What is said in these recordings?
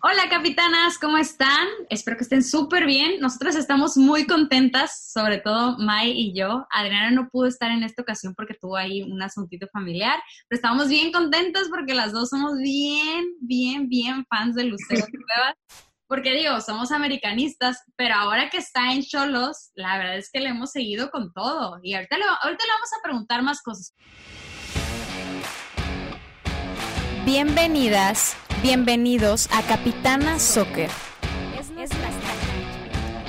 Hola capitanas, ¿cómo están? Espero que estén súper bien. Nosotras estamos muy contentas, sobre todo Mai y yo. Adriana no pudo estar en esta ocasión porque tuvo ahí un asuntito familiar, pero estamos bien contentas porque las dos somos bien, bien, bien fans de Lucero Cuevas. Porque digo, somos americanistas, pero ahora que está en Cholos, la verdad es que le hemos seguido con todo. Y ahorita le, ahorita le vamos a preguntar más cosas. Bienvenidas, bienvenidos a Capitana Soccer.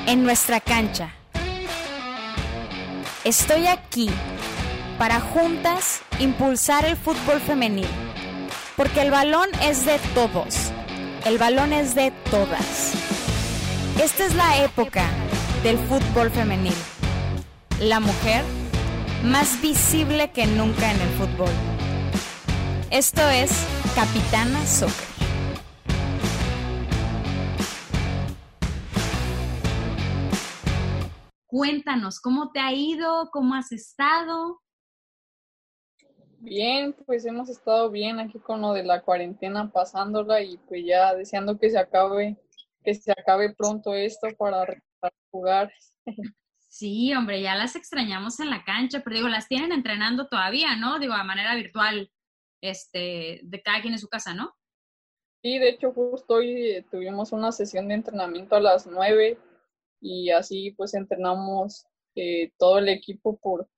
En nuestra cancha. Estoy aquí para juntas impulsar el fútbol femenil. Porque el balón es de todos. El balón es de todas. Esta es la época del fútbol femenil. La mujer más visible que nunca en el fútbol. Esto es Capitana Soccer. Cuéntanos, ¿cómo te ha ido? ¿Cómo has estado? Bien, pues hemos estado bien aquí con lo de la cuarentena pasándola y pues ya deseando que se acabe, que se acabe pronto esto para jugar. Sí, hombre, ya las extrañamos en la cancha, pero digo, las tienen entrenando todavía, ¿no? Digo, a manera virtual, este, de cada quien en su casa, ¿no? Sí, de hecho, justo hoy tuvimos una sesión de entrenamiento a las nueve y así pues entrenamos eh, todo el equipo por,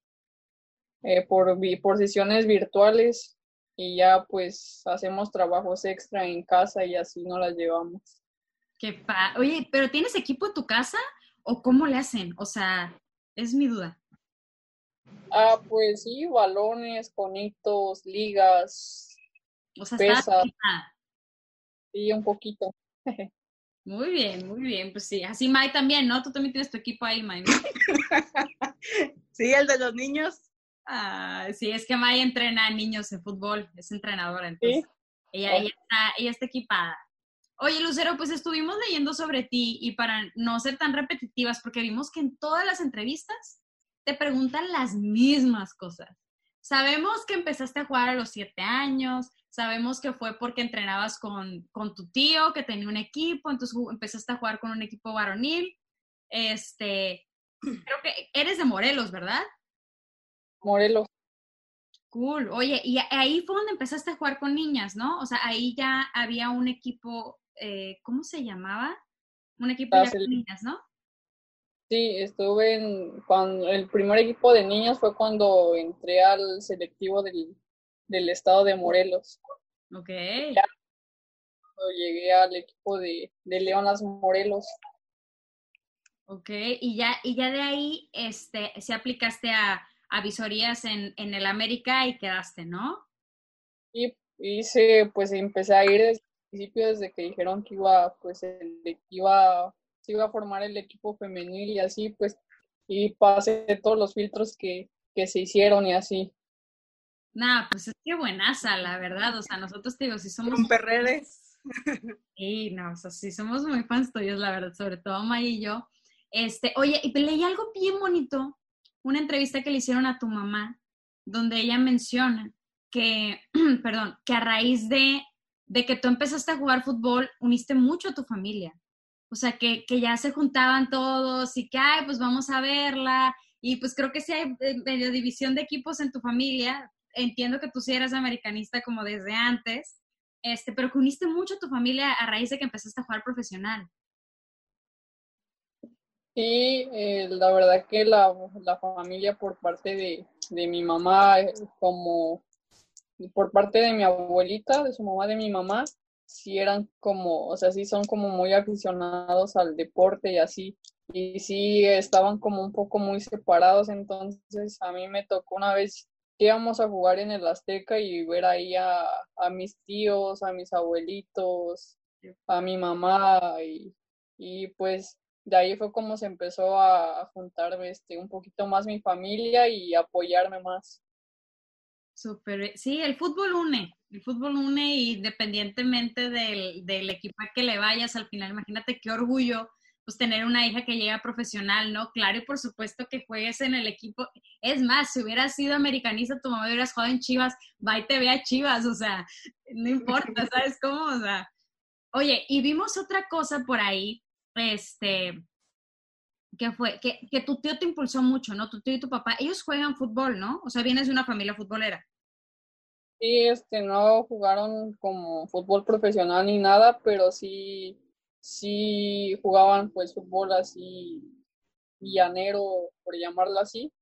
eh, por, por sesiones virtuales y ya pues hacemos trabajos extra en casa y así no las llevamos. Qué pa Oye, ¿pero tienes equipo en tu casa o cómo le hacen? O sea, es mi duda. Ah, pues sí, balones, conitos, ligas, o sea, pesas. Sí, un poquito. Muy bien, muy bien. Pues sí, así Mai también, ¿no? Tú también tienes tu equipo ahí, Mai. sí, el de los niños. Ah, sí, es que Mai entrena a niños en fútbol, es entrenadora, entonces ella, ella, está, ella está equipada. Oye, Lucero, pues estuvimos leyendo sobre ti y para no ser tan repetitivas, porque vimos que en todas las entrevistas te preguntan las mismas cosas. Sabemos que empezaste a jugar a los siete años, Sabemos que fue porque entrenabas con, con tu tío, que tenía un equipo, entonces empezaste a jugar con un equipo varonil. Este, creo que eres de Morelos, ¿verdad? Morelos. Cool. Oye, y ahí fue donde empezaste a jugar con niñas, ¿no? O sea, ahí ya había un equipo, eh, ¿cómo se llamaba? Un equipo ya con niñas, ¿no? Sí, estuve en, cuando el primer equipo de niñas fue cuando entré al selectivo del, del estado de Morelos. Ok. Ya, llegué al equipo de, de Leonas Morelos. Ok, y ya, y ya de ahí este, se aplicaste a, a visorías en, en el América y quedaste, ¿no? Y hice, pues empecé a ir desde el principio, desde que dijeron que iba, pues, el, iba, se iba a formar el equipo femenil y así, pues, y pasé todos los filtros que, que se hicieron y así. Nah, pues es que buenaza, la verdad. O sea, nosotros te digo, si somos. Un perreres. Sí, no, o sea, sí somos muy fans tuyos, la verdad, sobre todo May y yo. Este, oye, y leí algo bien bonito, una entrevista que le hicieron a tu mamá, donde ella menciona que, perdón, que a raíz de, de que tú empezaste a jugar fútbol, uniste mucho a tu familia. O sea, que, que ya se juntaban todos y que, ay, pues vamos a verla. Y pues creo que sí hay eh, medio división de equipos en tu familia, entiendo que tú sí eras americanista como desde antes, este, pero que uniste mucho a tu familia a raíz de que empezaste a jugar profesional. Sí, eh, la verdad que la, la familia por parte de, de, mi mamá, eh, como por parte de mi abuelita, de su mamá, de mi mamá, sí eran como, o sea, sí son como muy aficionados al deporte y así, y sí estaban como un poco muy separados, entonces a mí me tocó una vez íbamos a jugar en el Azteca y ver ahí a, mis tíos, a mis abuelitos, a mi mamá y, y, pues de ahí fue como se empezó a juntar este, un poquito más mi familia y apoyarme más. Súper, sí, el fútbol une, el fútbol une independientemente del, del equipo a que le vayas al final, imagínate qué orgullo pues tener una hija que llega profesional, ¿no? Claro, y por supuesto que juegues en el equipo. Es más, si hubieras sido americanista, tu mamá hubieras jugado en Chivas, va y te ve a Chivas, o sea, no importa, ¿sabes cómo? O sea, Oye, y vimos otra cosa por ahí, este, que fue, que, que tu tío te impulsó mucho, ¿no? Tu tío y tu papá, ellos juegan fútbol, ¿no? O sea, vienes de una familia futbolera. Sí, este, no jugaron como fútbol profesional ni nada, pero sí, sí jugaban pues fútbol así llanero, por llamarlo así.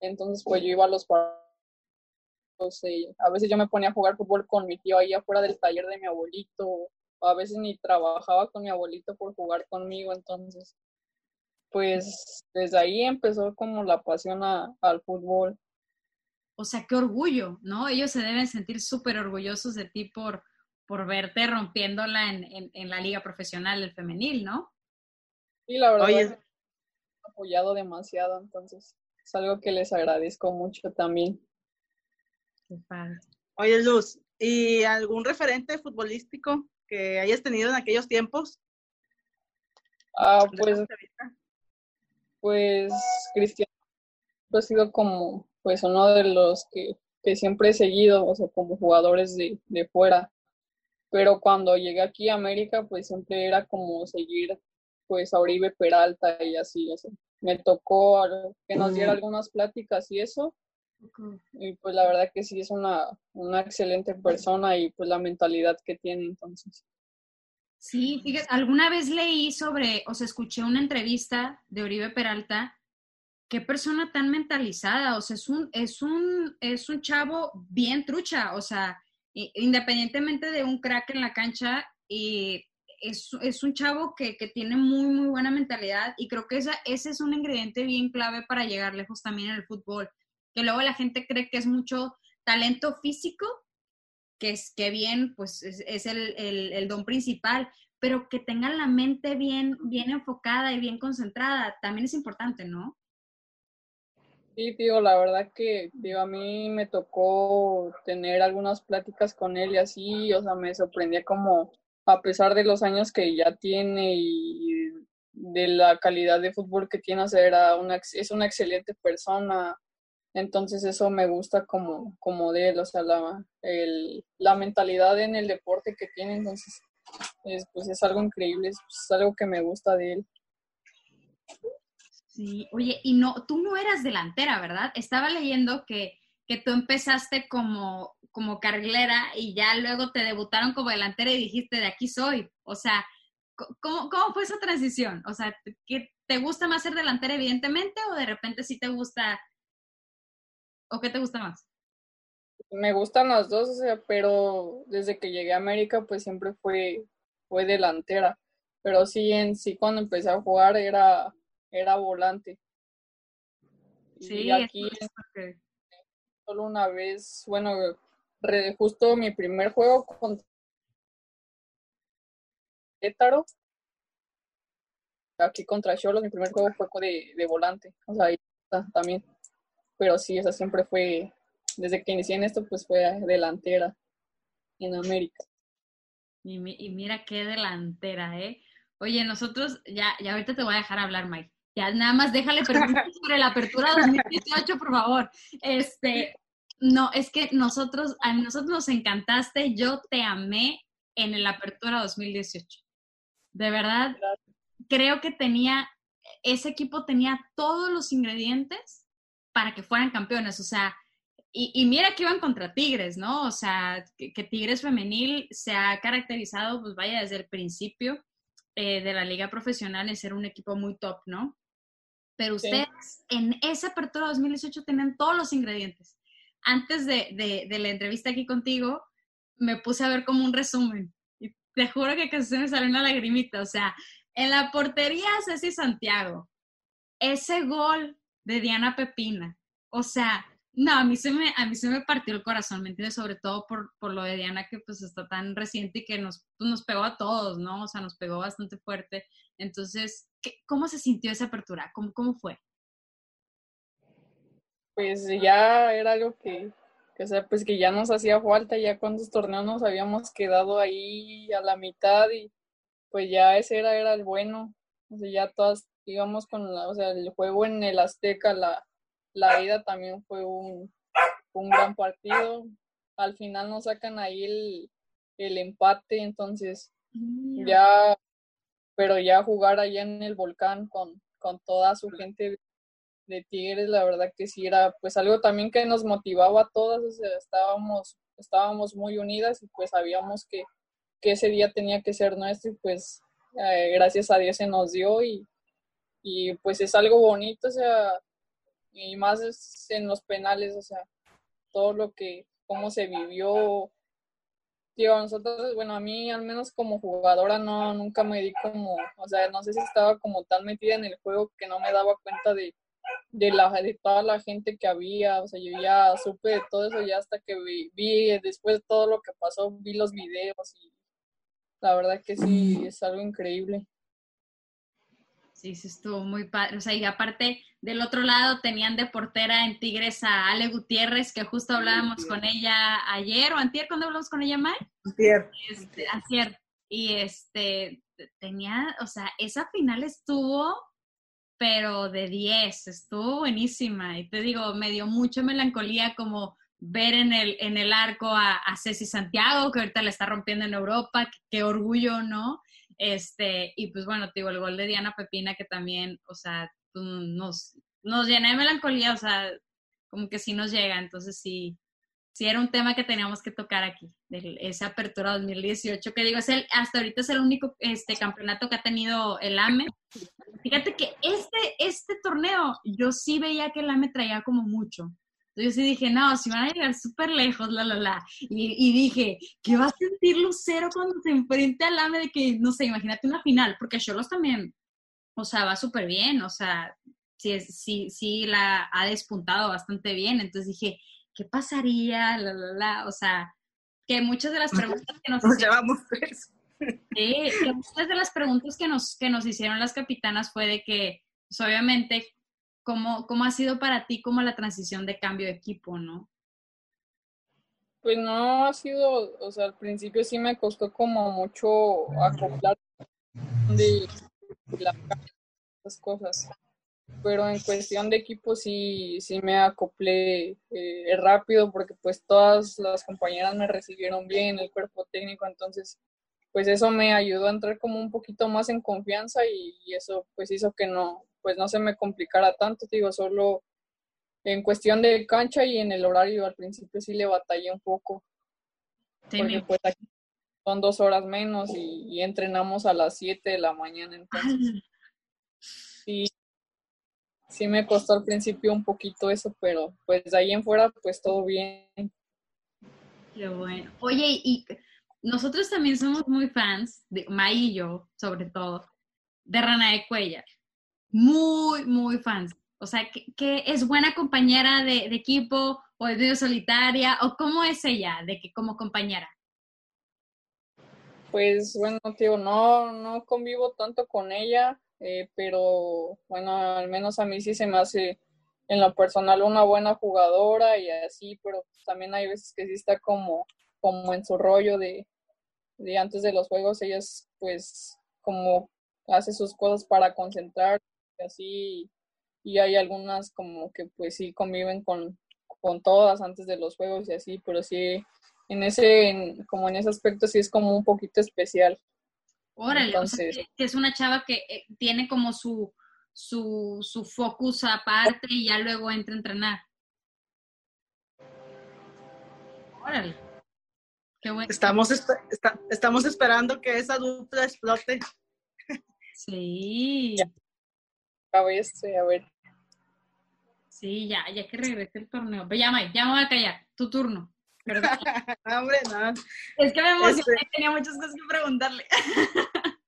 Entonces, pues yo iba a los partidos, eh, a veces yo me ponía a jugar fútbol con mi tío ahí afuera del taller de mi abuelito, a veces ni trabajaba con mi abuelito por jugar conmigo, entonces, pues desde ahí empezó como la pasión al fútbol. O sea, qué orgullo, ¿no? Ellos se deben sentir súper orgullosos de ti por, por verte rompiéndola en, en, la liga profesional del femenil, ¿no? Sí, la verdad. Oye. apoyado demasiado, entonces es algo que les agradezco mucho también. Qué padre. Oye, Luz, ¿y algún referente futbolístico que hayas tenido en aquellos tiempos? Ah, pues, pues Cristiano ha sido como pues uno de los que, que siempre he seguido, o sea, como jugadores de, de fuera. Pero cuando llegué aquí a América, pues siempre era como seguir pues a Oribe Peralta y así, sea, me tocó que nos diera algunas pláticas y eso. Y pues la verdad que sí es una, una excelente persona y pues la mentalidad que tiene entonces. Sí, fíjate, alguna vez leí sobre, o sea, escuché una entrevista de Oribe Peralta. Qué persona tan mentalizada, o sea, es un, es un, es un chavo bien trucha, o sea, independientemente de un crack en la cancha, y es, un chavo que, tiene muy, muy buena mentalidad y creo que ese es un ingrediente bien clave para llegar lejos también en el fútbol, que luego la gente cree que es mucho talento físico, que es que bien, pues es, el, don principal, pero que tengan la mente bien enfocada y bien concentrada, también es importante, ¿no? Sí, tío, la verdad que digo, a mí me tocó tener algunas pláticas con él y así, o sea, me sorprendía como a pesar de los años que ya tiene y de la calidad de fútbol que tiene, era una, es una excelente persona. Entonces eso me gusta como, como de él, o sea, la, el, la mentalidad en el deporte que tiene, entonces es, pues es algo increíble, es, es algo que me gusta de él. Sí, oye, y no, tú no eras delantera, ¿verdad? Estaba leyendo que, que tú empezaste como como carglera y ya luego te debutaron como delantera y dijiste, de aquí soy. O sea, ¿cómo, cómo fue esa transición? O sea, ¿qué, ¿te gusta más ser delantera evidentemente o de repente sí te gusta o qué te gusta más? Me gustan las dos, o sea, pero desde que llegué a América pues siempre fue, fue delantera. Pero sí, en sí cuando empecé a jugar era, era volante. Sí, y aquí solo una vez, bueno, justo mi primer juego contra Querétaro, aquí contra Cholos, mi primer juego fue de, de volante, o sea, ahí también. Pero sí, esa siempre fue, desde que inicié en esto, pues fue delantera en América. Y, y mira qué delantera, ¿eh? Oye, nosotros, ya, ya ahorita te voy a dejar hablar, Mike. Ya nada más déjale preguntar sobre la apertura 2018, por favor. Este, no, es que nosotros, a nosotros nos encantaste, yo te amé en el Apertura 2018. De verdad, creo que tenía, ese equipo tenía todos los ingredientes para que fueran campeones, o sea, y, mira que iban contra Tigres, ¿no? O sea, que, Tigres femenil se ha caracterizado, pues vaya, desde el principio eh, de la liga profesional en ser un equipo muy top, ¿no? Pero ustedes en esa apertura 2018 tenían todos los ingredientes antes de, la entrevista aquí contigo, me puse a ver como un resumen. Y te juro que casi se me salió una lagrimita. O sea, en la portería Ceci Santiago, ese gol de Diana Pepina. O sea, no, a mí se me, a mí se me partió el corazón, ¿me entiendes? Sobre todo por, por lo de Diana que pues está tan reciente y que nos, pues, nos pegó a todos, ¿no? O sea, nos pegó bastante fuerte. Entonces, ¿cómo se sintió esa apertura? ¿Cómo, cómo fue? pues ya era algo que, que, sea, pues que ya nos hacía falta, ya cuántos torneos nos habíamos quedado ahí a la mitad y pues ya ese era, era el bueno, o sea, ya todas íbamos con la, o sea, el juego en el Azteca, la, la ida también fue un, un gran partido, al final nos sacan ahí el, el empate, entonces Ya, pero ya jugar allá en el volcán con, con toda su gente de Tigres, la verdad que sí era pues algo también que nos motivaba a todas, estábamos, estábamos muy unidas y pues sabíamos que, que ese día tenía que ser nuestro y pues eh, gracias a Dios se nos dio y, y pues es algo bonito, o sea, y más en los penales, o sea, todo lo que, cómo se vivió. Tío, nosotros, bueno, a mí al menos como jugadora no, nunca me di como, o sea, no sé si estaba como tan metida en el juego que no me daba cuenta de, de, la, de toda la gente que había, o sea, yo ya supe de todo eso ya hasta que vi, vi después de todo lo que pasó, vi los videos y la verdad que sí, es algo increíble. Sí, sí, estuvo muy padre. O sea, y aparte, del otro lado tenían de portera en Tigres a Ale Gutiérrez, que justo hablábamos con ella ayer, o antier, cuando hablamos con ella, May? Antier. Este, ayer. Y este, tenía, o sea, esa final estuvo, pero de 10, estuvo buenísima. Y te digo, me dio mucha melancolía como ver en el, en el arco a, a Ceci Santiago, que ahorita le está rompiendo en Europa, qué orgullo, ¿no? Este, y pues bueno, te digo, el gol de Diana Pepina que también, o sea, nos, nos llena de melancolía, o sea, como que sí nos llega, entonces sí, sí era un tema que teníamos que tocar aquí, de esa apertura 2018, que digo, es el, hasta ahorita es el único este, campeonato que ha tenido el AME. Fíjate que este, este torneo, yo sí veía que el AME traía como mucho, entonces sí dije, no, si van a llegar súper lejos, la, la, la. Y, dije, ¿qué va a sentir Lucero cuando se enfrente al AME de que, no sé, imagínate una final? Porque Cholos también, o sea, va súper bien, o sea, sí, sí, sí la ha despuntado bastante bien. Entonces dije, ¿qué pasaría? La, la, la. O sea, que muchas de las preguntas que nos... nos llevamos Sí, que muchas de las preguntas que nos, que nos hicieron las capitanas fue de que, pues obviamente, ¿Cómo, ¿Cómo ha sido para ti como la transición de cambio de equipo, no? Pues no ha sido, o sea, al principio sí me costó como mucho acoplar de cosas, pero en cuestión de equipo sí, sí me acoplé eh, rápido porque pues todas las compañeras me recibieron bien, el cuerpo técnico, entonces pues eso me ayudó a entrar como un poquito más en confianza y, y eso pues hizo que no, pues no se me complicara tanto, digo, solo en cuestión de cancha y en el horario al principio sí le batallé un poco. porque pues aquí son dos horas menos y, entrenamos a las 7 de la mañana, entonces sí, sí me costó al principio un poquito eso, pero pues de ahí en fuera pues todo bien. Qué bueno. Oye, y nosotros también somos muy fans, de May y yo, sobre todo, de Rana de Cuellar muy, muy fans. O sea, que, es buena compañera de, equipo o es solitaria o cómo es ella de que como compañera. Pues bueno, tío, no, no convivo tanto con ella, eh, pero bueno, al menos a mí sí se me hace en lo personal una buena jugadora y así, pero también hay veces que sí está como, como en su rollo de, de antes de los juegos, ella es pues como hace sus cosas para concentrar así, y hay algunas como que pues sí conviven con, con todas antes de los juegos y así, pero sí, en ese, como en ese aspecto sí es como un poquito especial. Órale, Entonces, que es una chava que eh, tiene como su, su, su focus aparte y ya luego entra a entrenar. Órale. Qué bueno. Estamos, estamos esperando que esa dupla explote. Sí a ver. Sí, ya, ya que regrese el torneo. Pero ya, ya me voy a callar. Tu turno. hombre, no. Es que me emocioné, este tenía muchas cosas que preguntarle.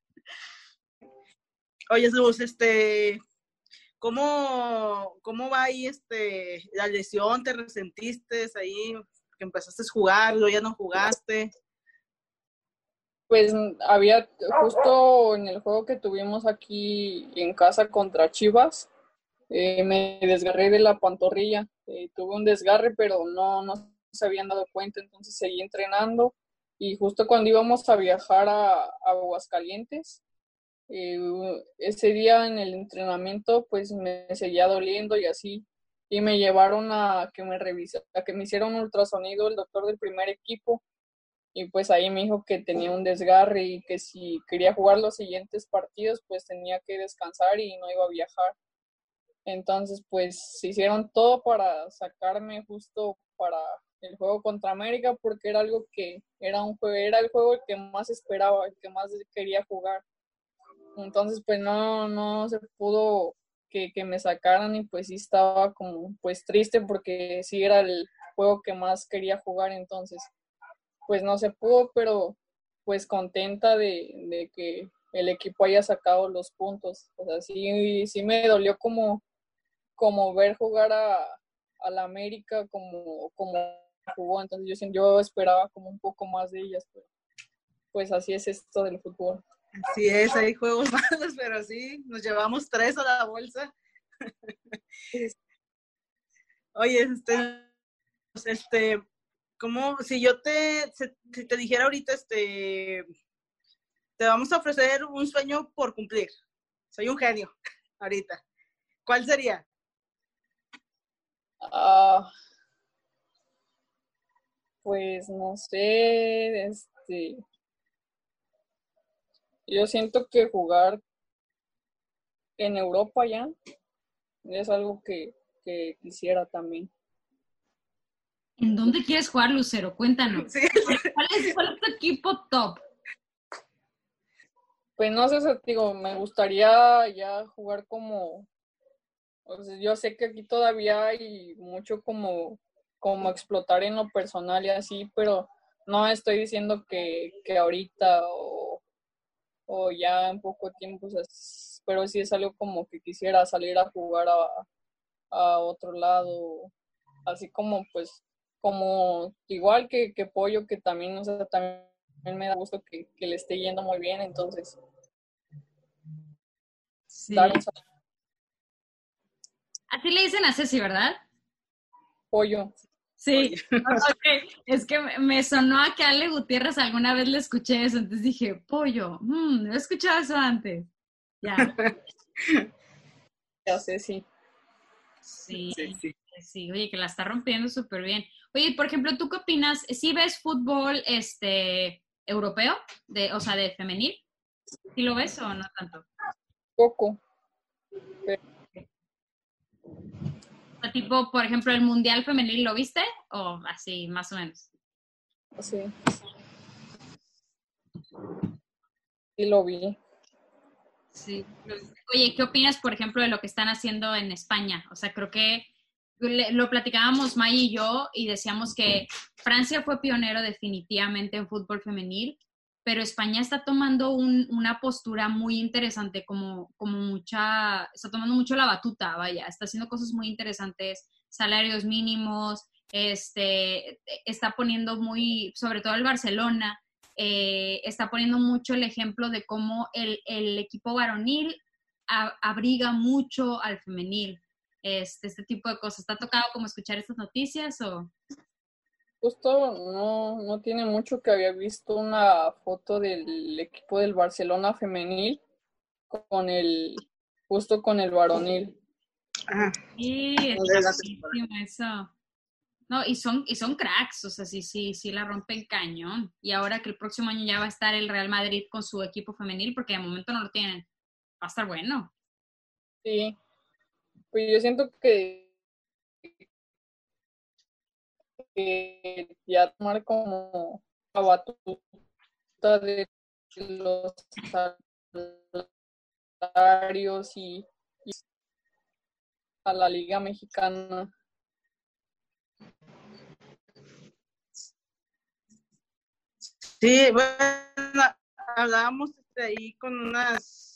Oye, Jesús, este, ¿cómo, ¿cómo va ahí este, la lesión? ¿Te resentiste ahí? Que empezaste a jugar, luego ya no jugaste pues había justo en el juego que tuvimos aquí en casa contra Chivas, eh, me desgarré de la pantorrilla. Eh, tuve un desgarre, pero no, no se habían dado cuenta, entonces seguí entrenando. Y justo cuando íbamos a viajar a, Aguascalientes, eh, ese día en el entrenamiento, pues me seguía doliendo y así. Y me llevaron a que me revisa, a que me hiciera un ultrasonido el doctor del primer equipo y pues ahí me dijo que tenía un desgarre y que si quería jugar los siguientes partidos pues tenía que descansar y no iba a viajar. Entonces pues se hicieron todo para sacarme justo para el juego contra América porque era algo que era un juego, era el juego que más esperaba, el que más quería jugar. Entonces pues no, no se pudo que, que me sacaran y pues sí estaba como pues triste porque sí era el juego que más quería jugar entonces pues no se pudo, pero pues contenta de, que el equipo haya sacado los puntos. O sea, sí, sí me dolió como, como ver jugar a, la América como, como jugó. Entonces yo, yo esperaba como un poco más de ellas. pues así es esto del fútbol. Así es, hay juegos malos, pero sí, nos llevamos tres a la bolsa. Oye, este, este, como si yo te, si te dijera ahorita, este, te vamos a ofrecer un sueño por cumplir. Soy un genio ahorita. ¿Cuál sería? Ah, pues no sé, este, yo siento que jugar en Europa ya es algo que, que quisiera también. ¿En dónde quieres jugar, Lucero? Cuéntanos. ¿Cuál, es, tu equipo top? Pues no sé, digo, me gustaría ya jugar como, yo sé que aquí todavía hay mucho como, como explotar en lo personal y así, pero no estoy diciendo que, que ahorita o, o, ya en poco tiempo, pero sí es algo como que quisiera salir a jugar a, a otro lado, así como pues como igual que, que Pollo, que también, o sea, también me da gusto que, le esté yendo muy bien, entonces. Sí. Así le dicen a Ceci, ¿verdad? Pollo. Sí, es que me sonó a que Ale Gutiérrez alguna vez le escuché eso, entonces dije, pollo, mmm, he escuchado eso antes. Ya. ya sé, sí. Sí, sí, sí. oye, que la está rompiendo súper bien. Oye, por ejemplo, ¿tú qué opinas? ¿Si ves fútbol este europeo, de, o sea, de femenil? ¿Sí lo ves o no tanto? Poco. O tipo, por ejemplo, el Mundial Femenil, ¿lo viste? ¿O así, más o menos? Sí. Sí lo vi. Sí. Oye, ¿qué opinas, por ejemplo, de lo que están haciendo en España? O sea, creo que lo platicábamos May y yo y decíamos que Francia fue pionero definitivamente en fútbol femenil, pero España está tomando una postura muy interesante, como, como mucha, está tomando mucho la batuta, vaya, está haciendo cosas muy interesantes, salarios mínimos, este, está poniendo muy, sobre todo el Barcelona, eh, está poniendo mucho el ejemplo de cómo el, el equipo varonil abriga mucho al femenil este, este tipo de cosas. ¿Está tocado como escuchar estas noticias o...? Justo no, no tiene mucho que había visto una foto del equipo del Barcelona femenil con el, justo con el varonil. Ah, sí, es eso. No, y son, y son cracks, o sea, sí, sí, sí la rompe el cañón. Y ahora que el próximo año ya va a estar el Real Madrid con su equipo femenil, porque de momento no lo tienen, va a estar bueno. Sí, pues yo siento que, ya tomar como la batuta de los salarios y, a la liga mexicana. Sí, bueno, hablábamos este, ahí con unas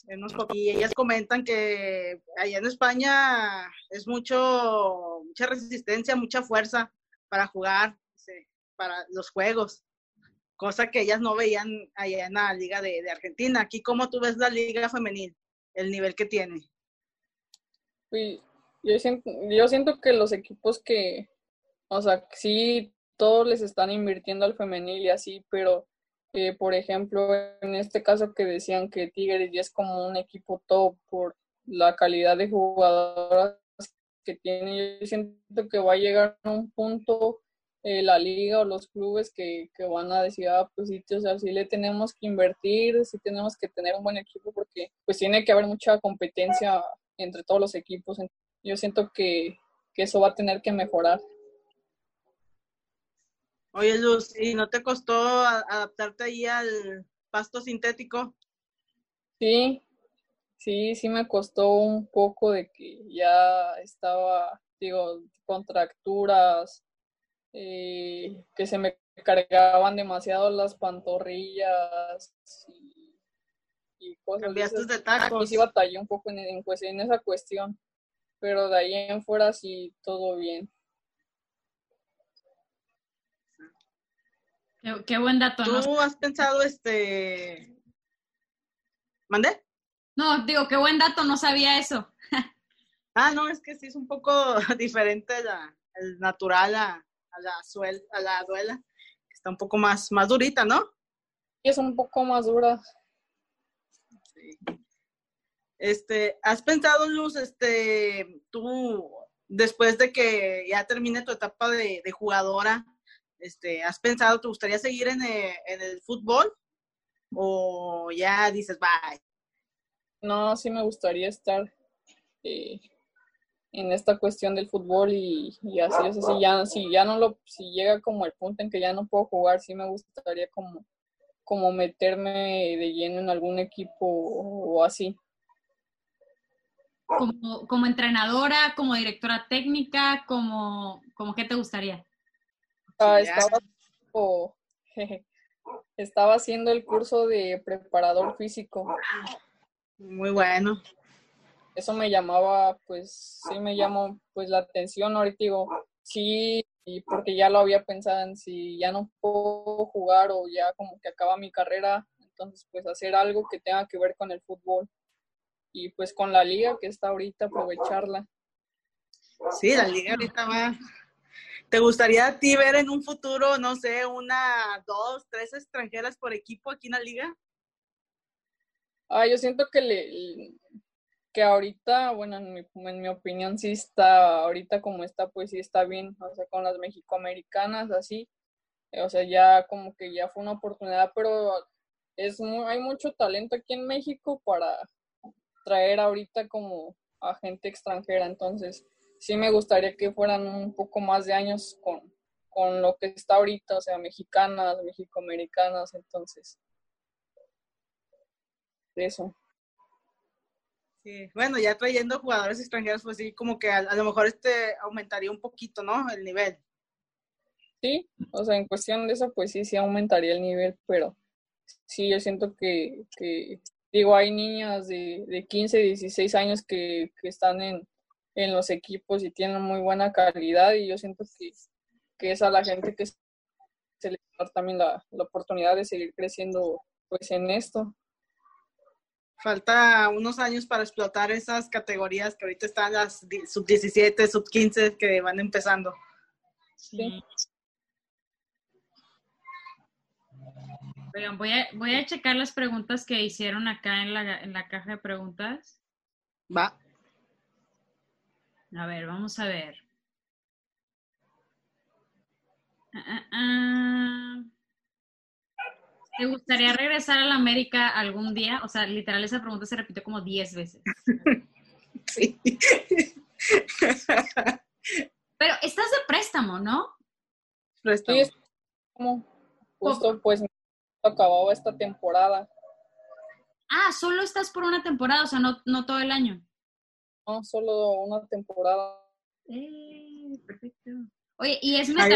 y ellas comentan que allá en España es mucho, mucha resistencia, mucha fuerza para jugar, para los juegos, cosa que ellas no veían allá en la Liga de, Argentina. Aquí, ¿cómo tú ves la Liga Femenil, el nivel que tiene? yo siento, yo siento que los equipos que, o sea, sí, todos les están invirtiendo al femenil y así, pero por ejemplo, en este caso que decían que Tigres ya es como un equipo top por la calidad de jugadoras que tiene, yo siento que va a llegar a un punto eh, la liga o los clubes que, que van a decir, ah, pues sí, o sea, sí le tenemos que invertir, sí tenemos que tener un buen equipo porque pues tiene que haber mucha competencia entre todos los equipos. Yo siento que, que eso va a tener que mejorar. Oye, Luz, ¿y no te costó adaptarte ahí al pasto sintético? Sí, sí, sí me costó un poco de que ya estaba, digo, contracturas, eh, que se me cargaban demasiado las pantorrillas y, cosas. Cambiaste de tacos. sí batallé un poco en, en esa cuestión, pero de ahí en fuera sí todo bien. Qué, buen dato. ¿Tú has pensado este... ¿Mandé? No, digo, qué buen dato, no sabía eso. ah, no, es que sí es un poco diferente la, el natural a, a la suel, a la duela, que está un poco más, más durita, ¿no? Es un poco más dura. Sí. Este, ¿has pensado, Luz, este, tú, después de que ya termine tu etapa de, de jugadora, este, ¿has pensado, te gustaría seguir en el, eh, en el fútbol? ¿O ya dices, bye? No, sí me gustaría estar eh, en esta cuestión del fútbol y, así es así ya si ya no lo si llega como el punto en que ya no puedo jugar sí me gustaría como como meterme de lleno en algún equipo o así como, como entrenadora como directora técnica como como qué te gustaría ah, estaba, estaba haciendo el curso de preparador físico muy bueno eso me llamaba, pues sí me llamó pues la atención. Ahorita digo, sí, y porque ya lo había pensado en si ya no puedo jugar o ya como que acaba mi carrera, entonces pues hacer algo que tenga que ver con el fútbol y pues con la liga que está ahorita, aprovecharla. Sí, la liga ahorita va. ¿Te gustaría a ti ver en un futuro, no sé, una, dos, tres extranjeras por equipo aquí en la liga? Ah, yo siento que le, que ahorita, bueno, en mi, en mi opinión sí está, ahorita como está, pues sí está bien, o sea, con las mexicoamericanas, así, o sea, ya como que ya fue una oportunidad, pero es hay mucho talento aquí en México para traer ahorita como a gente extranjera, entonces sí me gustaría que fueran un poco más de años con, con lo que está ahorita, o sea, mexicanas, mexicoamericanas, entonces, eso. Sí, bueno, ya trayendo jugadores extranjeros, pues sí, como que a, lo mejor este aumentaría un poquito, ¿no? El nivel. Sí, o sea, en cuestión de eso, pues sí, sí aumentaría el nivel, pero sí, yo siento que, que digo, hay niñas de, de 15, 16 años que, que están en, en los equipos y tienen muy buena calidad y yo siento que, que es a la gente que se le da también la, la oportunidad de seguir creciendo pues en esto falta unos años para explotar esas categorías que ahorita están las sub 17, sub 15 que van empezando. Sí. voy a, voy a checar las preguntas que hicieron acá en la, en la caja de preguntas. Va. A ver, vamos a ver. Ah, ah, ah. ¿Te gustaría regresar a la América algún día? O sea, literal, esa pregunta se repitió como 10 veces. Sí. Pero estás de préstamo, ¿no? Préstamo. Sí, como justo pues acababa esta temporada. Ah, solo estás por una temporada, o sea, no, no todo el año. No, solo una temporada. Eh, perfecto. Oye, ¿y es una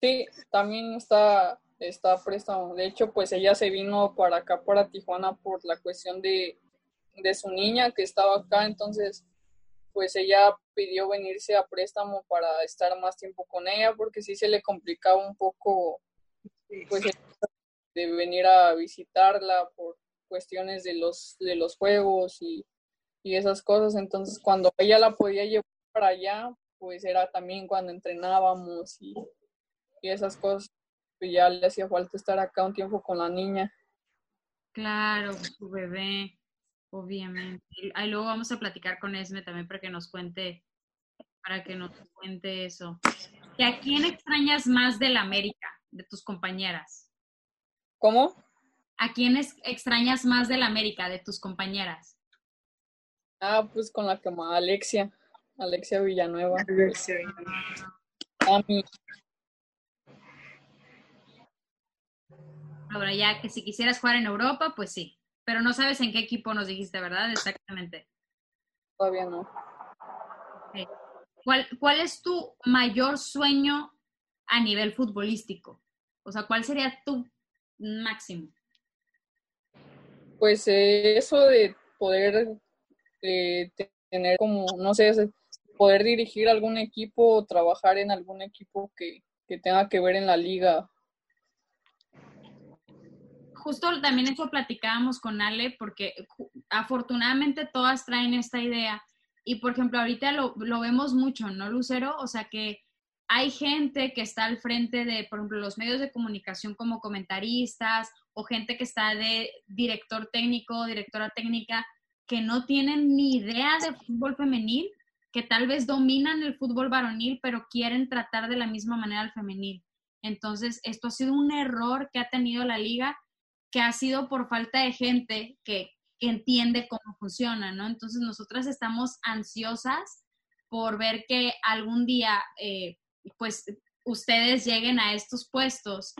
Sí, también está está préstamo. De hecho, pues ella se vino para acá, para Tijuana, por la cuestión de, de su niña que estaba acá. Entonces, pues ella pidió venirse a préstamo para estar más tiempo con ella, porque sí se le complicaba un poco, pues, de venir a visitarla por cuestiones de los, de los juegos y, y esas cosas. Entonces, cuando ella la podía llevar para allá, pues era también cuando entrenábamos y, y esas cosas pues ya le hacía falta estar acá un tiempo con la niña. Claro, su bebé, obviamente. Ahí luego vamos a platicar con Esme también para que nos cuente, para que nos cuente eso. ¿Que a quién extrañas más del América, de tus compañeras? ¿Cómo? ¿A quién es- extrañas más del América, de tus compañeras? Ah, pues con la que más, Alexia, Alexia Villanueva. A mí, Ahora ya que si quisieras jugar en Europa, pues sí. Pero no sabes en qué equipo nos dijiste, ¿verdad? Exactamente. todavía no. ¿Cuál, ¿Cuál es tu mayor sueño a nivel futbolístico? O sea, ¿cuál sería tu máximo? Pues eh, eso de poder eh, te- tener como, no sé, poder dirigir algún equipo o trabajar en algún equipo que, que tenga que ver en la liga. Justo también eso platicábamos con Ale, porque afortunadamente todas traen esta idea. Y por ejemplo, ahorita lo, lo vemos mucho, ¿no, Lucero? O sea que hay gente que está al frente de, por ejemplo, los medios de comunicación como comentaristas o gente que está de director técnico, directora técnica, que no tienen ni idea de fútbol femenil, que tal vez dominan el fútbol varonil, pero quieren tratar de la misma manera al femenil. Entonces, esto ha sido un error que ha tenido la liga, que ha sido por falta de gente que, entiende cómo funciona, ¿no? Entonces, nosotras estamos ansiosas por ver que algún día, eh, pues, ustedes lleguen a estos puestos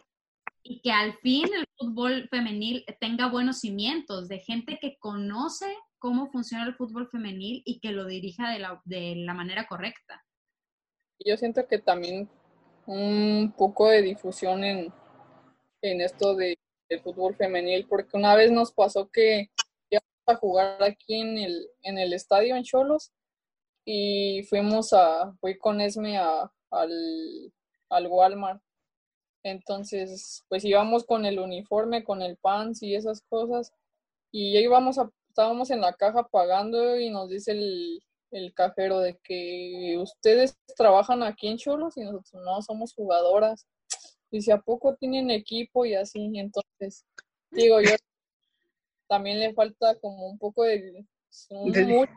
y que al fin el fútbol femenil tenga buenos cimientos de gente que conoce cómo funciona el fútbol femenil y que lo dirija de la, de la manera correcta. Yo siento que también un poco de difusión en, en esto de, del fútbol femenil, porque una vez nos pasó que íbamos a jugar aquí en el, en el estadio en Cholos y fuimos a, fui con Esme a, al, al Walmart. Entonces, pues íbamos con el uniforme, con el pants y esas cosas. Y ya íbamos a, estábamos en la caja pagando y nos dice el, el cajero de que ustedes trabajan aquí en Cholos y nosotros no somos jugadoras. Dice, ¿a poco tienen equipo y así? Entonces, digo yo, también le falta como un poco de, un- De- mucha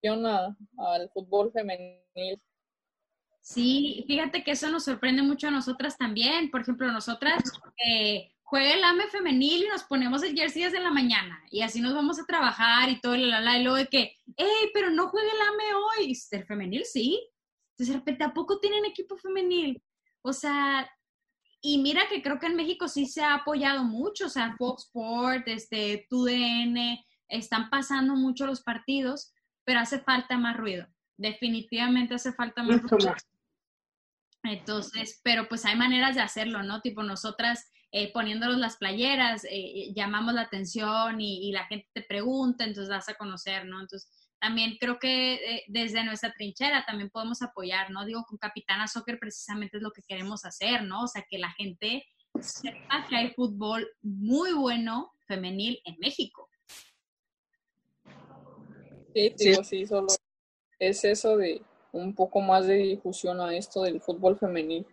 atención a- al fútbol femenil. Sí, fíjate que eso nos sorprende mucho a nosotras también. Por ejemplo, nosotras eh, juega el AME femenil y nos ponemos el jersey desde la mañana y así nos vamos a trabajar y todo, y la, la, la, y luego de que, hey, pero no juega el AME hoy. Y El femenil sí. Entonces, de repente, ¿a poco tienen equipo femenil? O sea, y mira que creo que en México sí se ha apoyado mucho, o sea, Fox Sport, este, TUDN, están pasando mucho los partidos, pero hace falta más ruido. Definitivamente hace falta más ruido. Entonces, pero pues hay maneras de hacerlo, ¿no? Tipo nosotras eh, poniéndonos las playeras, eh, llamamos la atención y, y la gente te pregunta, entonces das a conocer, ¿no? Entonces, también creo que eh, desde nuestra trinchera también podemos apoyar, ¿no? Digo, con Capitana Soccer precisamente es lo que queremos hacer, ¿no? O sea, que la gente sepa que hay fútbol muy bueno femenil en México. Sí, Sí. digo, sí, solo es eso de un poco más de difusión a esto del fútbol femenil.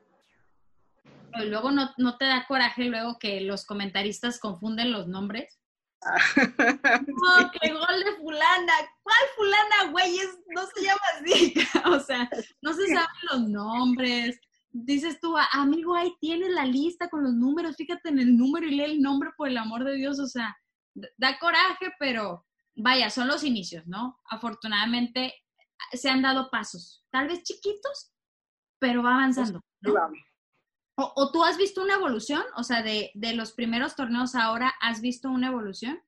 Luego no, no te da coraje luego que los comentaristas confunden los nombres. No, que gol de fulana. ¿Cuál fulana, güey? Es- no se llama así. O sea, no se saben los nombres. Dices tú, amigo, ahí tienes la lista con los números. Fíjate en el número y lee el nombre por el amor de Dios. O sea, da coraje, pero vaya, son los inicios, ¿no? Afortunadamente se han dado pasos, tal vez chiquitos, pero va avanzando. Vamos. ¿O, tú has visto una evolución? O sea, de, de los primeros torneos ahora, ¿has visto una evolución?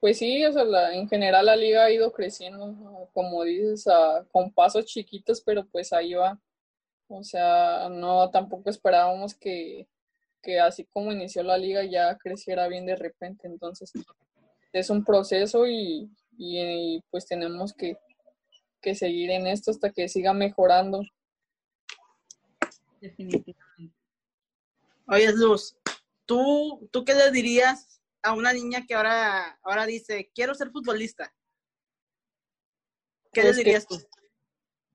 Pues sí, o sea, la- en general la liga ha ido creciendo, como dices, a- con pasos chiquitos, pero pues ahí va. O sea, no tampoco esperábamos que, que así como inició la liga ya creciera bien de repente. Entonces, es un proceso y, y, pues tenemos que, que seguir en esto hasta que siga mejorando. Definitivamente. Oye, Luz, ¿tú, ¿tú qué le dirías a una niña que ahora, ahora dice, quiero ser futbolista? ¿Qué Pues le que- dirías tú?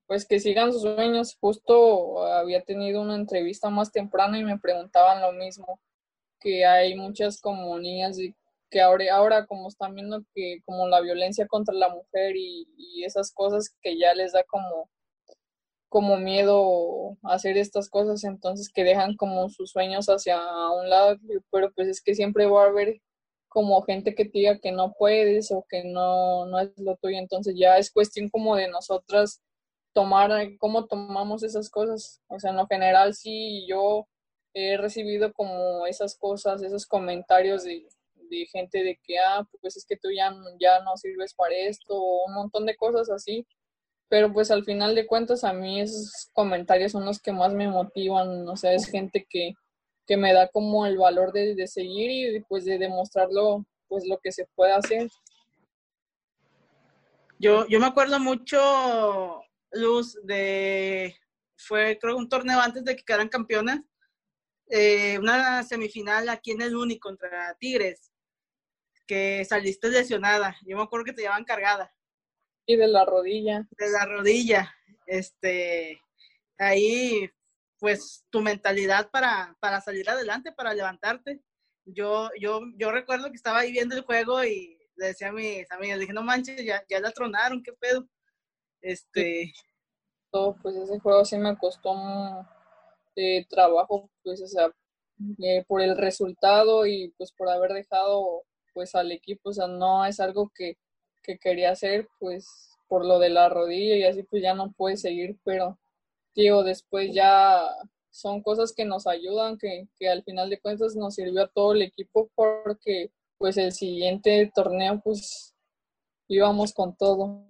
Pues que sigan sus sueños. Justo había tenido una entrevista más temprano y me preguntaban lo mismo, que hay muchas como niñas y que ahora, ahora como están viendo que como la violencia contra la mujer y, y esas cosas que ya les da como como miedo hacer estas cosas, entonces que dejan como sus sueños hacia un lado, pero pues es que siempre va a haber como gente que te diga que no puedes o que no, no es lo tuyo, entonces ya es cuestión como de nosotras tomar, cómo tomamos esas cosas, o sea, en lo general sí, yo he recibido como esas cosas, esos comentarios de, de gente de que, ah, pues es que tú ya, ya no sirves para esto, o un montón de cosas así, pero pues al final de cuentas a mí esos comentarios son los que más me motivan, o sea, es gente que, que me da como el valor de, de seguir y pues de demostrarlo, pues lo que se puede hacer. Yo, yo me acuerdo mucho, Luz, de, fue creo un torneo antes de que quedaran campeonas, eh, una semifinal aquí en el Uni contra Tigres, que saliste lesionada. Yo me acuerdo que te llevaban cargada de la rodilla. De la rodilla. Este, ahí, pues, tu mentalidad para, para salir adelante, para levantarte. Yo, yo, yo recuerdo que estaba ahí viendo el juego y le decía a mis amigas, dije, no manches, ya, ya la tronaron, qué pedo. Este. Todo, pues ese juego sí me costó eh, trabajo, pues, o sea, eh, por el resultado y pues por haber dejado pues al equipo, o sea, no es algo que, que quería hacer, pues por lo de la rodilla y así pues ya no puede seguir, pero digo, después ya son cosas que nos ayudan, que, que al final de cuentas nos sirvió a todo el equipo porque pues el siguiente torneo pues íbamos con todo.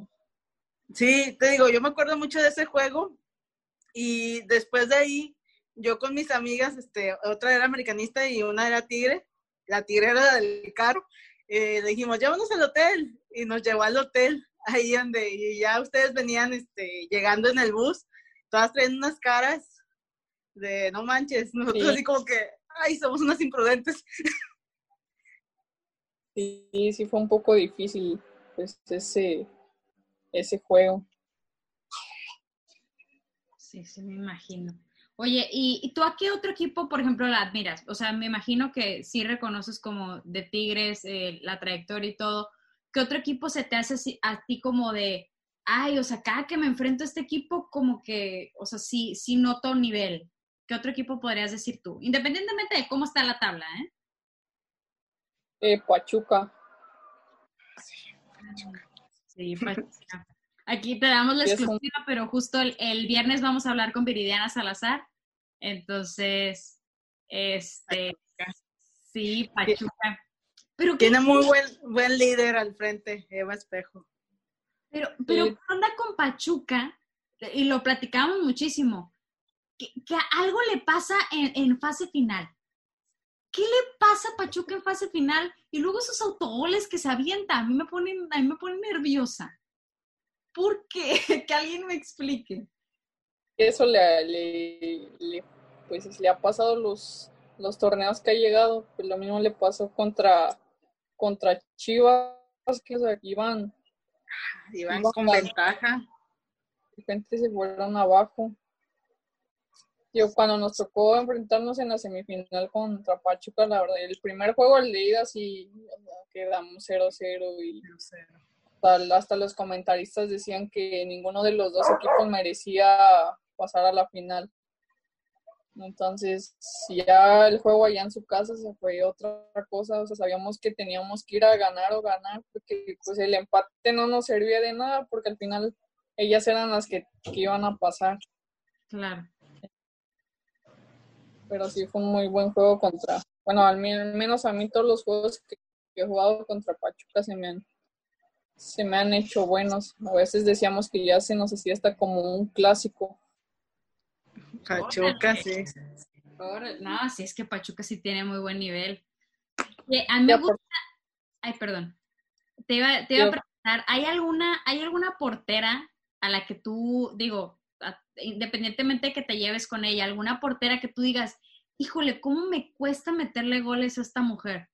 Sí, te digo, yo me acuerdo mucho de ese juego y después de ahí yo con mis amigas, este, otra era americanista y una era tigre, la tigre era del carro, eh, dijimos, llévanos al hotel y nos llevó al hotel, ahí donde y ya ustedes venían este, llegando en el bus, todas traen unas caras de no manches, nosotros así como que, ay, somos unas imprudentes. Sí, sí fue un poco difícil pues ese, ese juego. Sí, sí, me imagino. Oye, ¿y, tú a qué otro equipo, por ejemplo, la admiras? O sea, me imagino que sí reconoces como de Tigres eh, la trayectoria y todo. ¿Qué otro equipo se te hace a ti como de, ay, o sea, cada que me enfrento a este equipo, como que, o sea, sí, sí noto nivel? ¿Qué otro equipo podrías decir tú? Independientemente de cómo está la tabla, ¿eh? eh Pachuca. Sí, Pachuca. Aquí te damos la exclusiva, pero justo el, el, viernes vamos a hablar con Viridiana Salazar entonces, este, sí, Pachuca. Pero Tiene muy buen, buen líder al frente, Eva Espejo. Pero, pero ¿qué onda con Pachuca? Y lo platicamos muchísimo. Que, algo le pasa en, en, fase final. ¿Qué le pasa a Pachuca en fase final? Y luego esos autogoles que se avientan, a mí me ponen, a mí me ponen nerviosa. ¿Por qué? Que alguien me explique eso le, le, pues le ha pasado los, los torneos que ha llegado, pues lo mismo le pasó contra, contra Chivas, que iban, iban con ventaja. De repente se fueron abajo. Yo cuando nos tocó enfrentarnos en la semifinal contra Pachuca, la verdad, el primer juego de ida sí quedamos 0-0 y hasta, hasta los comentaristas decían que ninguno de los dos equipos merecía pasar a la final. Entonces, ya el juego allá en su casa se fue otra cosa, o sea, sabíamos que teníamos que ir a ganar o ganar, porque pues el empate no nos servía de nada, porque al final ellas eran las que, iban a pasar. Claro. Pero sí fue un muy buen juego contra, bueno, al menos a mí todos los juegos que, he jugado contra Pachuca se me han se me han hecho buenos. A veces decíamos que ya se nos hacía hasta como un clásico. Pachuca, sí. No, sí, es que Pachuca sí tiene muy buen nivel. a mí me gusta. Ay, perdón. Te iba, a preguntar, ¿hay alguna, ¿hay alguna portera a la que tú, digo, independientemente de que te lleves con ella, alguna portera que tú digas, híjole, ¿cómo me cuesta meterle goles a esta mujer?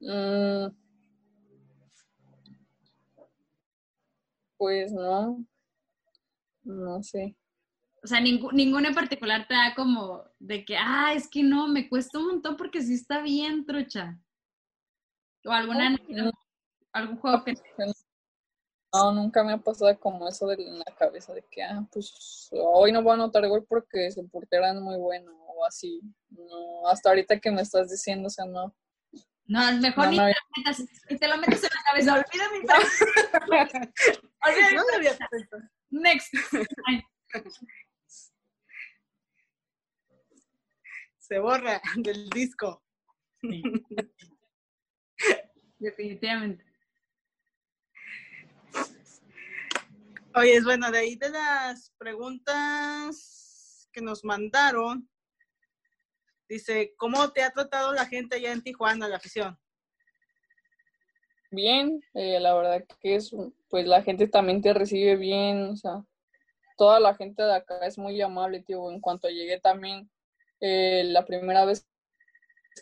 Mm. pues no. No sé. O sea, ninguna en particular te da como de que, ah, es que no, me cuesta un montón porque sí está bien, trocha. O alguna, algún juego que... No, nunca me ha pasado como eso de en la cabeza, de que, ah, pues hoy no voy a anotar gol porque su portero es muy bueno o así. No, hasta ahorita que me estás diciendo, o sea, no. No, mejor No, ni, no te lo metas, ni te lo metas en la cabeza. Olvida mi pregunta. Olvida mi No lo había. Next. Ay, Se borra del disco. definitivamente. Oye, es bueno, de ahí de las preguntas que nos mandaron, dice, ¿cómo te ha tratado la gente allá en Tijuana, la afición? Bien, eh, la verdad que es, pues la gente también te recibe bien, o sea, toda la gente de acá es muy amable, tío. En cuanto llegué también, eh, la primera vez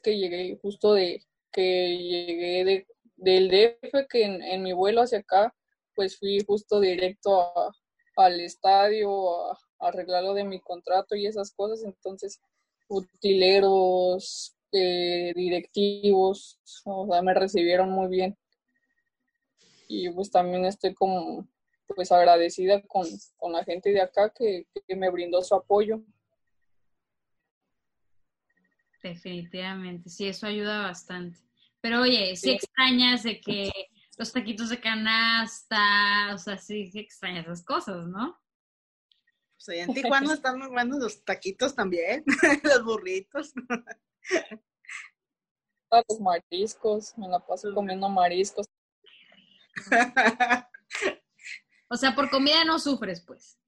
que llegué, justo de que llegué de, del DF, que en, mi vuelo hacia acá, pues fui justo directo a- al estadio a, a arreglar lo de mi contrato y esas cosas, entonces utileros, eh, directivos, o sea, me recibieron muy bien y pues también estoy como pues agradecida con, con la gente de acá que, que me brindó su apoyo. Definitivamente, sí, eso ayuda bastante. Pero oye, si Sí. extrañas de que los taquitos de canasta, o sea, sí, sí extrañas esas cosas, ¿no? Pues allá en Tijuana están muy buenos los taquitos también, los burritos. A los mariscos, me la paso comiendo mariscos. O sea, por comida no sufres, pues.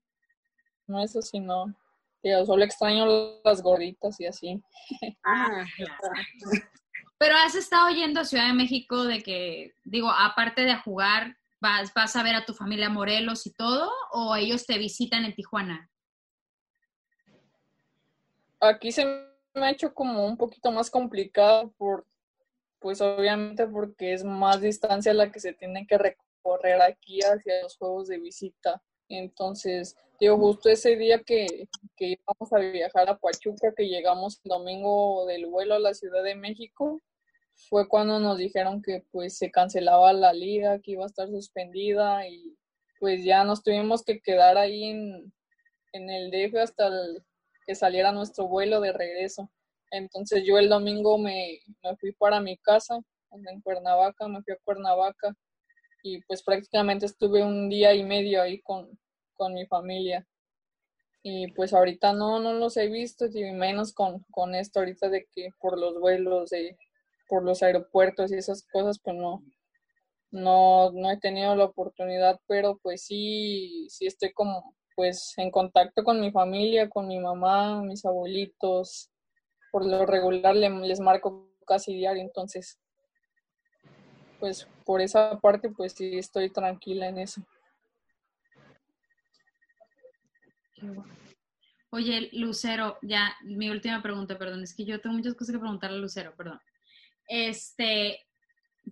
No, eso sí, no. Tío, solo extraño las gorditas y así. Ah, Pero has estado yendo a Ciudad de México de que, digo, aparte de jugar, vas, vas a ver a tu familia Morelos y todo, o ellos te visitan en Tijuana. Aquí se me ha hecho como un poquito más complicado por, pues obviamente porque es más distancia la que se tiene que recorrer aquí hacia los juegos de visita. Entonces, digo, justo ese día que, que íbamos a viajar a Pachuca, que llegamos el domingo del vuelo a la Ciudad de México, fue cuando nos dijeron que pues se cancelaba la liga, que iba a estar suspendida y pues ya nos tuvimos que quedar ahí en, en el DF hasta que saliera nuestro vuelo de regreso. Entonces yo el domingo me, me fui para mi casa, en Cuernavaca, me fui a Cuernavaca y pues prácticamente estuve un día y medio ahí con, con mi familia. Y pues ahorita no, no los he visto, y menos con, con esto ahorita de que por los vuelos, de, por los aeropuertos y esas cosas, pues no, no, no he tenido la oportunidad, pero pues sí, sí estoy como pues en contacto con mi familia, con mi mamá, mis abuelitos, por lo regular le- les marco casi diario, entonces pues por esa parte pues sí estoy tranquila en eso. Oye, Lucero, ya, mi última pregunta, perdón, es que yo tengo muchas cosas que preguntarle a Lucero, perdón. Este,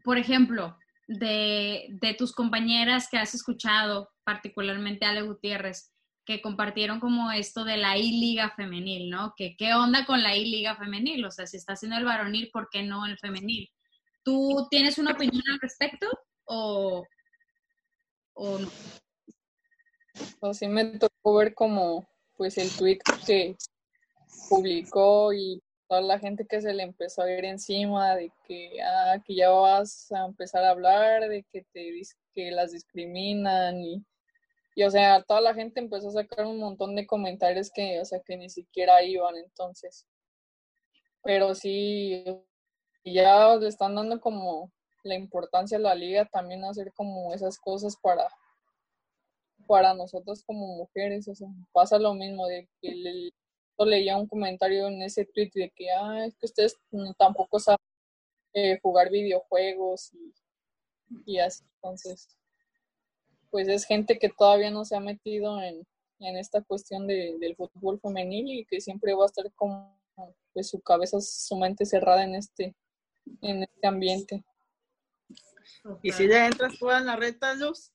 por ejemplo, de, de tus compañeras que has escuchado, particularmente Ale Gutiérrez, que compartieron como esto de la I-Liga femenil, ¿no? Que qué onda con la I-Liga femenil, o sea, si está haciendo el varonil, ¿por qué no el femenil? ¿Tú tienes una opinión al respecto o, o no? Así me tocó ver como pues el tweet que publicó y toda la gente que se le empezó a ir encima de que, ah, que ya vas a empezar a hablar, de que te que las discriminan y, y o sea, toda la gente empezó a sacar un montón de comentarios que, o sea, que ni siquiera iban entonces. Pero sí, ya le están dando como la importancia a la liga también hacer como esas cosas para para nosotros como mujeres, o sea, pasa lo mismo de que yo leía un comentario en ese tweet de que, ah, es que ustedes tampoco saben eh, jugar videojuegos y, y así, entonces, pues es gente que todavía no se ha metido en, en esta cuestión de, del fútbol femenil y que siempre va a estar con pues, su cabeza, su mente cerrada en este, en este ambiente. ¿Y si le entras tú en la reta, Luz?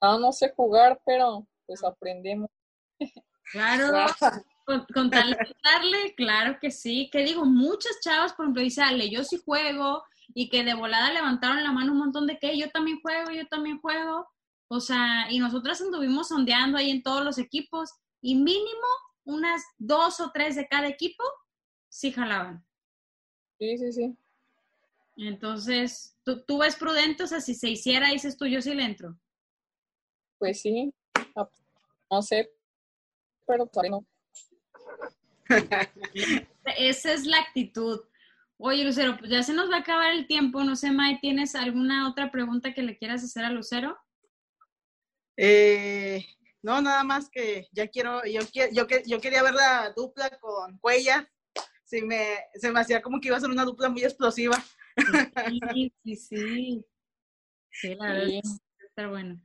Ah, no sé jugar, pero pues aprendemos. Claro, con, con tal de darle, claro que sí. Que digo, muchas chavas, por ejemplo, dice Ale, yo sí juego, y que de volada levantaron la mano un montón de que yo también juego, yo también juego. O sea, y nosotras anduvimos sondeando ahí en todos los equipos y mínimo unas dos o tres de cada equipo sí jalaban. Sí, sí, sí. Entonces, ¿tú, tú ves prudente? O sea, si se hiciera, dices tú, yo sí le entro. Pues sí, no sé, pero todavía no. Esa es la actitud. Oye, Lucero, pues ya se nos va a acabar el tiempo. No sé, May, ¿tienes alguna otra pregunta que le quieras hacer a Lucero? Eh, no, nada más que ya quiero, yo, yo, yo quería ver la dupla con Cuella. Si me, se me hacía como que iba a ser una dupla muy explosiva. Sí, sí, sí. Sí, la verdad, está bueno.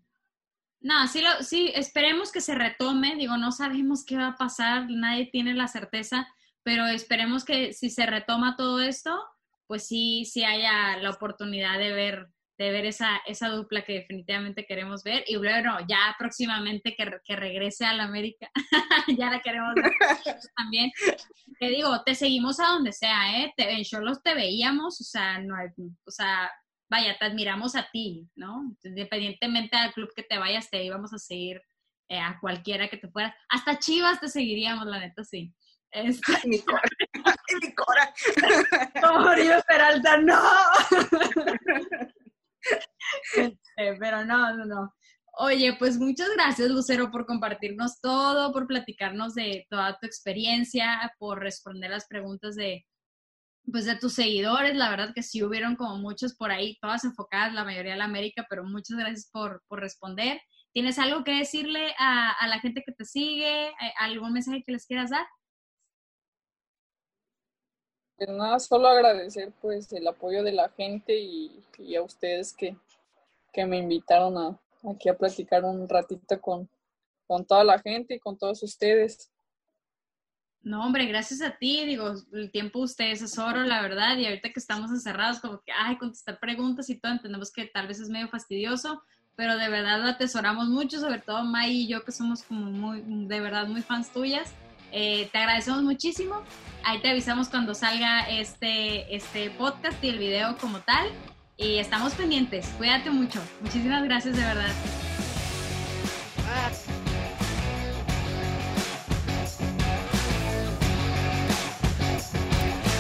No, sí, lo, sí, esperemos que se retome. Digo, no sabemos qué va a pasar, nadie tiene la certeza, pero esperemos que si se retoma todo esto, pues sí, sí haya la oportunidad de ver, de ver esa, esa dupla que definitivamente queremos ver. Y bueno, ya próximamente que, que regrese a la América, ya la queremos ver también. Te digo, te seguimos a donde sea, ¿eh? Te, en Cholos te veíamos, o sea, no hay, o sea, vaya, te admiramos a ti, ¿no? Independientemente del club que te vayas, te íbamos a seguir eh, a cualquiera que te fuera. Hasta Chivas te seguiríamos, la neta, sí. Este... Ay, mi cora. Ay, mi cora. Como Peralta, no. Este, pero no, no, no. Oye, pues muchas gracias, Lucero, por compartirnos todo, por platicarnos de toda tu experiencia, por responder las preguntas de, pues de tus seguidores, la verdad que sí hubieron como muchos por ahí, todas enfocadas, la mayoría de la América, pero muchas gracias por, por responder. ¿Tienes algo que decirle a, a, la gente que te sigue? ¿Algún mensaje que les quieras dar? Pues nada, solo agradecer pues el apoyo de la gente y, y a ustedes que, que me invitaron a, aquí a platicar un ratito con, con toda la gente y con todos ustedes. No, hombre, gracias a ti, digo, el tiempo de ustedes es oro, la verdad, y ahorita que estamos encerrados, como que, ay, contestar preguntas y todo, entendemos que tal vez es medio fastidioso, pero de verdad lo atesoramos mucho, sobre todo May y yo, que somos como muy, de verdad, muy fans tuyas. Eh, te agradecemos muchísimo. Ahí te avisamos cuando salga este, este podcast y el video como tal. Y estamos pendientes. Cuídate mucho. Muchísimas gracias de verdad.